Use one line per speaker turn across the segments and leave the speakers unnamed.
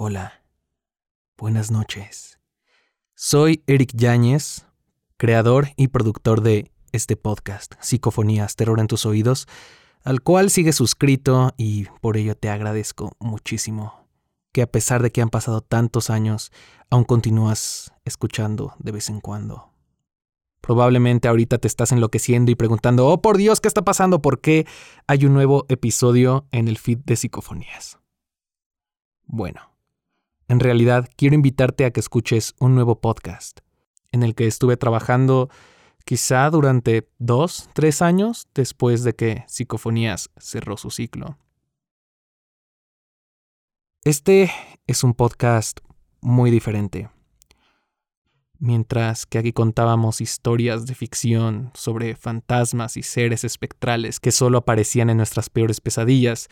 Hola, buenas noches. Soy Eric Yáñez, creador y productor de este podcast, Psicofonías, Terror en tus oídos, al cual sigues suscrito y por ello te agradezco muchísimo que a pesar de que han pasado tantos años, aún continúas escuchando de vez en cuando. Probablemente ahorita te estás enloqueciendo y preguntando, oh por Dios, ¿qué está pasando? ¿Por qué hay un nuevo episodio en el feed de Psicofonías? Bueno, en realidad, quiero invitarte a que escuches un nuevo podcast, en el que estuve trabajando quizá durante dos, tres años después de que Psicofonías cerró su ciclo. Este es un podcast muy diferente. Mientras que aquí contábamos historias de ficción sobre fantasmas y seres espectrales que solo aparecían en nuestras peores pesadillas,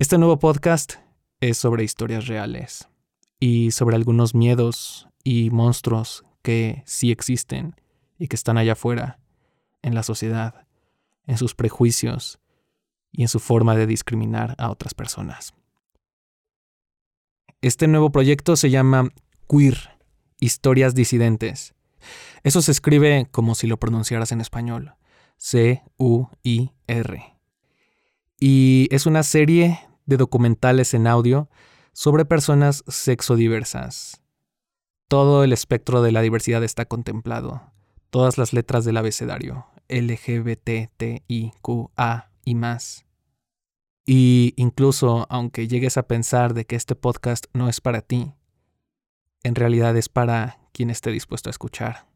este nuevo podcast es sobre historias reales y sobre algunos miedos y monstruos que sí existen y que están allá afuera, en la sociedad, en sus prejuicios y en su forma de discriminar a otras personas. Este nuevo proyecto se llama Queer, Historias Disidentes. Eso se escribe como si lo pronunciaras en español, C-U-I-R. Y es una serie de documentales en audio sobre personas sexodiversas. Todo el espectro de la diversidad está contemplado. Todas las letras del abecedario. LGBT, T, I, Q, A y más. Y incluso aunque llegues a pensar de que este podcast no es para ti, en realidad es para quien esté dispuesto a escuchar,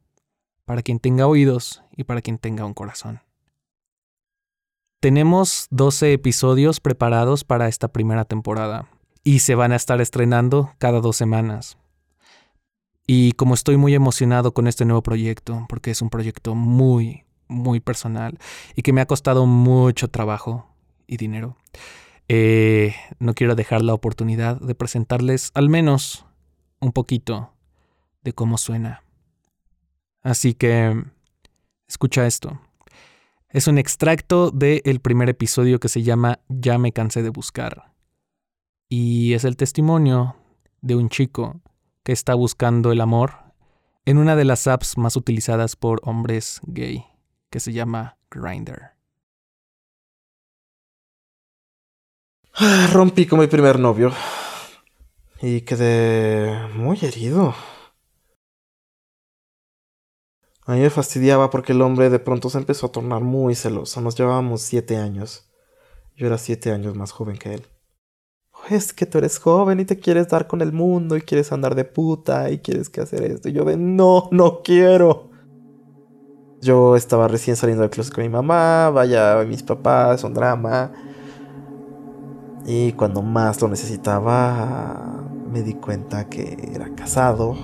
para quien tenga oídos y para quien tenga un corazón. Tenemos 12 episodios preparados para esta primera temporada, y se van a estar estrenando cada dos semanas. Y como estoy muy emocionado con este nuevo proyecto, porque es un proyecto muy, muy personal y que me ha costado mucho trabajo y dinero, eh, no quiero dejar la oportunidad de presentarles al menos un poquito de cómo suena. Así que, escucha esto. Es un extracto del primer episodio que se llama Ya me cansé de buscar y es el testimonio de un chico que está buscando el amor en una de las apps más utilizadas por hombres gay, que se llama Grindr.
Ah, rompí con mi primer novio y quedé muy herido. A mí me fastidiaba porque el hombre de pronto se empezó a tornar muy celoso. Nos llevábamos siete años. Yo era siete años más joven que él es que tú eres joven y te quieres dar con el mundo y quieres andar de puta y quieres que hacer esto. Y yo de, no, no quiero. Yo estaba recién saliendo del closet con mi mamá, vaya, mis papás, un drama. Y cuando más lo necesitaba, me di cuenta que era casado.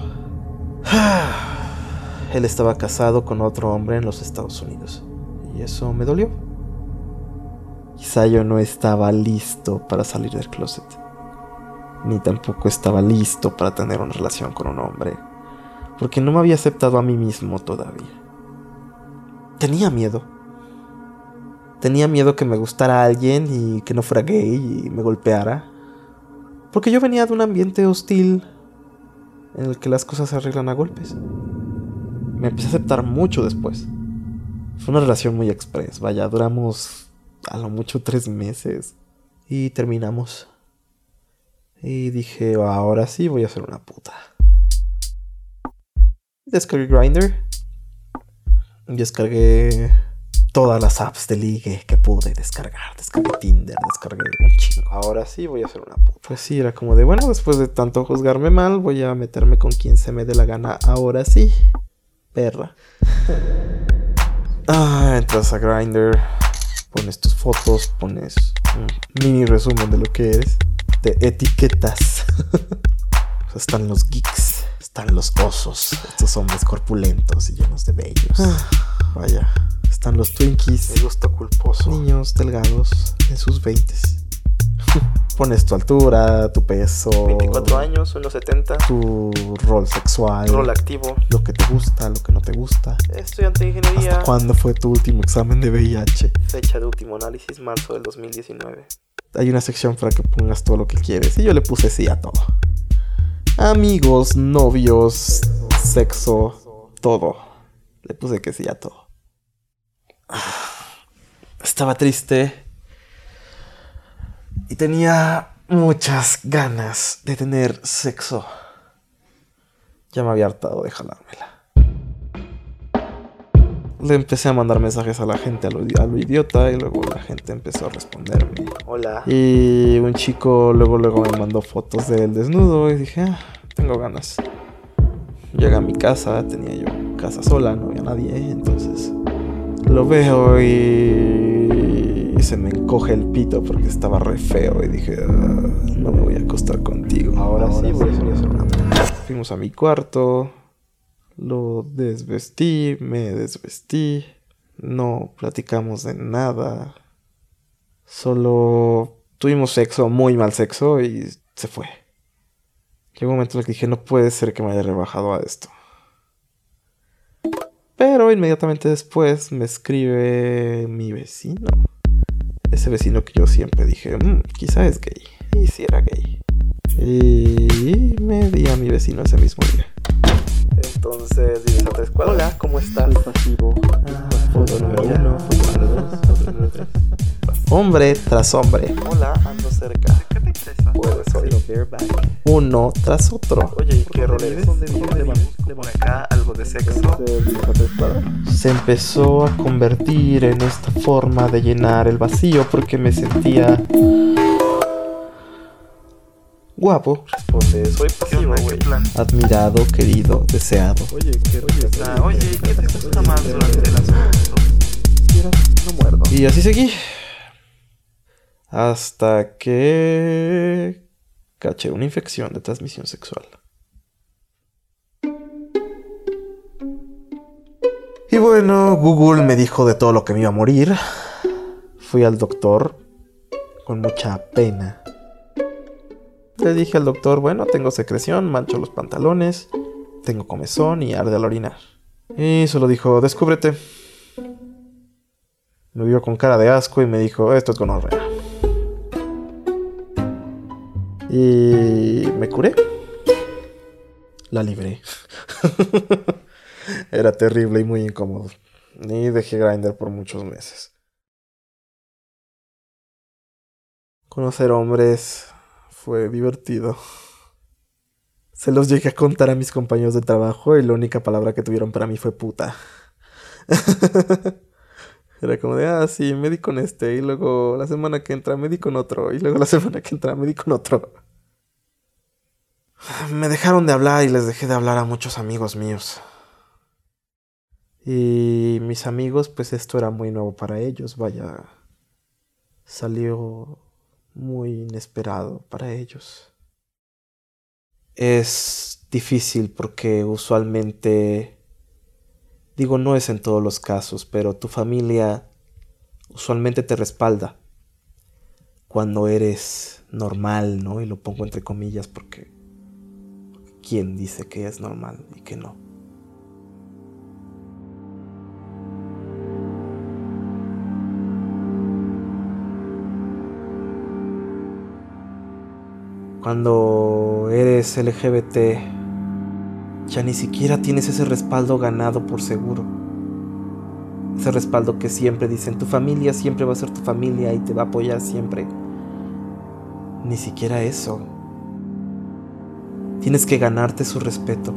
Él estaba casado con otro hombre en los Estados Unidos. Y eso me dolió. Quizá yo no estaba listo para salir del closet. Ni tampoco estaba listo para tener una relación con un hombre. Porque no me había aceptado a mí mismo todavía. Tenía miedo. Tenía miedo que me gustara alguien y que no fuera gay y me golpeara. Porque yo venía de un ambiente hostil en el que las cosas se arreglan a golpes. Me empecé a aceptar mucho después. Fue una relación muy express. Vaya, duramos a lo mucho tres meses. Y terminamos. Y dije, ahora sí voy a ser una puta. Descargué Grindr. Descargué todas las apps de ligue que pude descargar. Descargué Tinder, descargué un chingo. Ahora sí voy a ser una puta. Pues sí, era como de, bueno, después de tanto juzgarme mal, voy a meterme con quien se me dé la gana. Ahora sí. Perra. ah, entras a Grindr pones tus fotos, pones un mini resumen de lo que eres, te etiquetas. están los geeks, están los osos, estos hombres corpulentos y llenos de vellos. Ah. vaya, están los twinkies,
el gusto culposo,
niños delgados en sus veintes. Pones tu altura, tu peso.
24 años, 1,70.
Tu rol sexual.
Rol activo.
Lo que te gusta, lo que no te gusta.
Estudiante de ingeniería.
¿Hasta cuándo fue tu último examen de VIH?
Fecha de último análisis, marzo del 2019.
Hay una sección para que pongas todo lo que quieres. Y yo le puse sí a todo. Amigos, novios, sexo, todo. Le puse que sí a todo. Estaba triste. Y tenía muchas ganas de tener sexo. Ya me había hartado de jalármela. Le empecé a mandar mensajes a la gente a lo, a lo, idiota y luego la gente empezó a responderme. Hola. Y un chico luego luego me mandó fotos del desnudo y dije, ah, tengo ganas. Llegué a mi casa, tenía yo casa sola, no había nadie, entonces lo veo y se me encoge el pito porque estaba re feo y dije, ah, no me voy a acostar contigo. Ahora, Ahora sí voy a hacer una Fuimos a mi cuarto, lo desvestí, me desvestí, no platicamos de nada, solo tuvimos sexo, muy mal sexo y se fue. Llegó un momento en el que dije, no puede ser que me haya rebajado a esto. Pero inmediatamente después me escribe mi vecino. Ese vecino que yo siempre dije, mmm, quizá es gay. Y si era gay. Y me di a mi vecino ese mismo día. Entonces, cuadras. Hola, ¿cómo estás?
pasivo.
Uno. Hombre tras hombre. Hola, ando cerca. Puedes oír. Uno tras otro.
Oye, ¿y qué rol eres? Por acá, algo de sexo.
Se empezó a convertir en esta forma de llenar el vacío porque me sentía guapo.
Responde, soy pasivo, güey.
Admirado, querido, deseado.
Oye, ¿qué oye, oye, ¿qué te gusta más durante las fotos?
No muerdo. Y así seguí. Hasta que caché una infección de transmisión sexual. Y bueno, Google me dijo de todo lo que me iba a morir. Fui al doctor con mucha pena. Le dije al doctor, bueno, tengo secreción, mancho los pantalones, tengo comezón y arde al orinar. Y solo dijo, descúbrete. Me vio con cara de asco y me dijo, esto es gonorrea. Y me curé. La libré. Era terrible y muy incómodo. Y dejé Grinder por muchos meses. Conocer hombres fue divertido. Se los llegué a contar a mis compañeros de trabajo y la única palabra que tuvieron para mí fue puta. Era como de, ah, sí, me di con este, y luego la semana que entra me di con otro, y luego la semana que entra me di con otro. Me dejaron de hablar y les dejé de hablar a muchos amigos míos. Y mis amigos, pues esto era muy nuevo para ellos, vaya. Salió muy inesperado para ellos. Es difícil porque usualmente, digo, no es en todos los casos, pero tu familia usualmente te respalda cuando eres normal, ¿no? Y lo pongo entre comillas porque ¿quién dice que es normal y que no? Cuando eres LGBT, ya ni siquiera tienes ese respaldo ganado por seguro. Ese respaldo que siempre dicen, tu familia siempre va a ser tu familia y te va a apoyar siempre. Ni siquiera eso. Tienes que ganarte su respeto.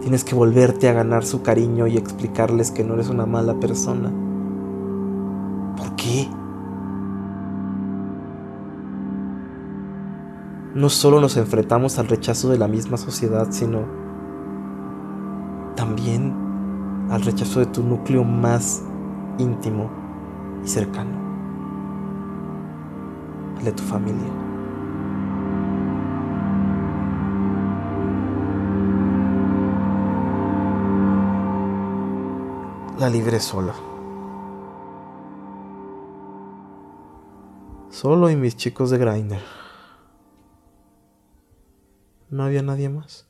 Tienes que volverte a ganar su cariño y explicarles que no eres una mala persona. ¿Por qué? No solo nos enfrentamos al rechazo de la misma sociedad, sino también al rechazo de tu núcleo más íntimo y cercano, el de tu familia. La libré solo. Solo y mis chicos de Grinder. No había nadie más.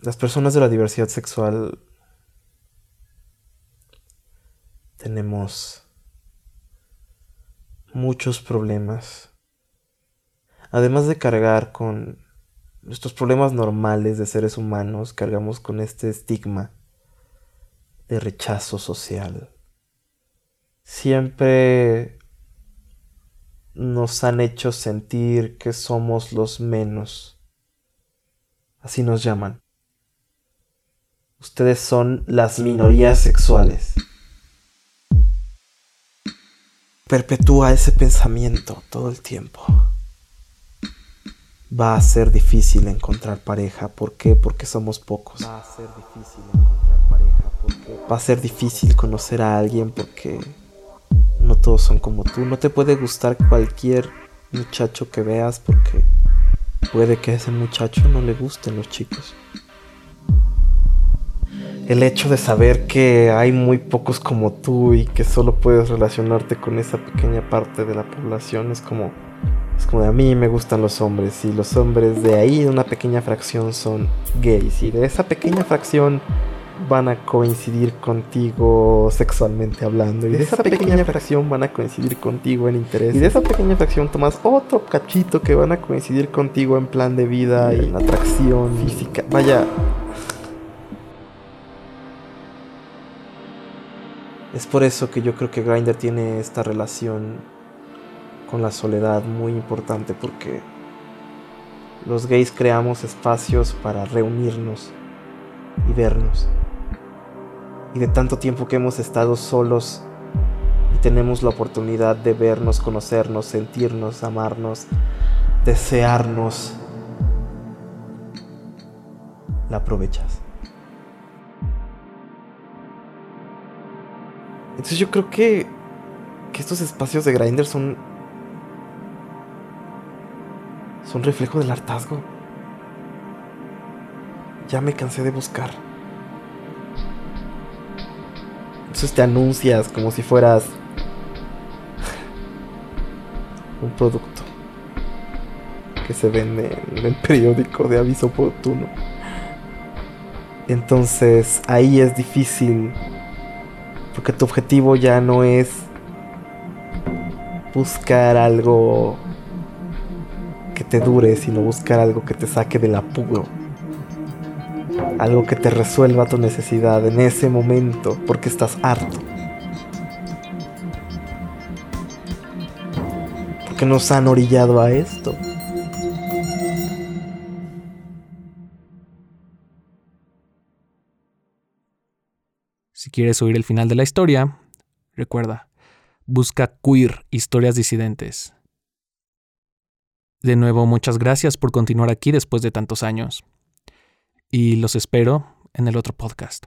Las personas de la diversidad sexual tenemos muchos problemas. Además de cargar con nuestros problemas normales de seres humanos, cargamos con este estigma de rechazo social. Siempre nos han hecho sentir que somos los menos. Así nos llaman. Ustedes son las minorías sexuales. Perpetúa ese pensamiento todo el tiempo. Va a ser difícil encontrar pareja. ¿Por qué? Porque somos pocos. Va a ser difícil encontrar pareja. ¿Por qué? Va a ser difícil conocer a alguien porque no todos son como tú. No te puede gustar cualquier muchacho que veas porque puede que a ese muchacho no le gusten los chicos el hecho de saber que hay muy pocos como tú y que solo puedes relacionarte con esa pequeña parte de la población es como es como de a mí me gustan los hombres y los hombres de ahí una pequeña fracción son gays y de esa pequeña fracción van a coincidir contigo sexualmente hablando. Y de esa pequeña fracción van a coincidir contigo en interés. Y de esa pequeña fracción tomas otro cachito que van a coincidir contigo en plan de vida y en atracción física. Vaya. Es por eso que yo creo que Grinder tiene esta relación con la soledad muy importante porque los gays creamos espacios para reunirnos y vernos. De tanto tiempo que hemos estado solos y tenemos la oportunidad de vernos, conocernos, sentirnos, amarnos, desearnos, la aprovechas. Entonces yo creo que, que estos espacios de Grindr son. son reflejo del hartazgo. Ya me cansé de buscar. Entonces te anuncias como si fueras un producto que se vende en el periódico de aviso oportuno. Entonces ahí es difícil porque tu objetivo ya no es buscar algo que te dure, sino buscar algo que te saque del apuro. Algo que te resuelva tu necesidad en ese momento, porque estás harto. Porque nos han orillado a esto.
Si quieres oír el final de la historia, recuerda, busca queer historias disidentes. De nuevo, muchas gracias por continuar aquí después de tantos años. Y los espero en el otro podcast.